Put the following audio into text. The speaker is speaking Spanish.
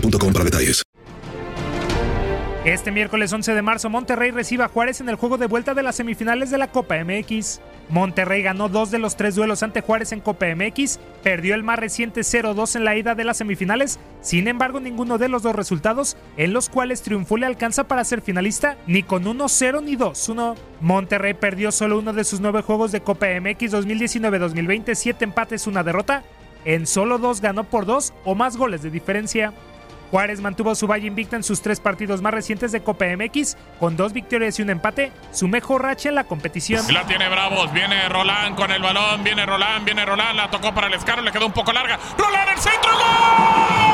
para detalles. Este miércoles 11 de marzo, Monterrey recibe a Juárez en el juego de vuelta de las semifinales de la Copa MX. Monterrey ganó dos de los tres duelos ante Juárez en Copa MX, perdió el más reciente 0-2 en la ida de las semifinales, sin embargo ninguno de los dos resultados en los cuales triunfó le alcanza para ser finalista, ni con 1-0 ni 2-1. Monterrey perdió solo uno de sus nueve juegos de Copa MX 2019-2020, siete empates, una derrota, en solo dos ganó por dos o más goles de diferencia. Juárez mantuvo su valla invicta en sus tres partidos más recientes de Copa MX, con dos victorias y un empate, su mejor racha en la competición. La tiene Bravos, viene Roland con el balón, viene Roland, viene Roland, la tocó para el escaro, le quedó un poco larga. Roland el centro, ¡Gol!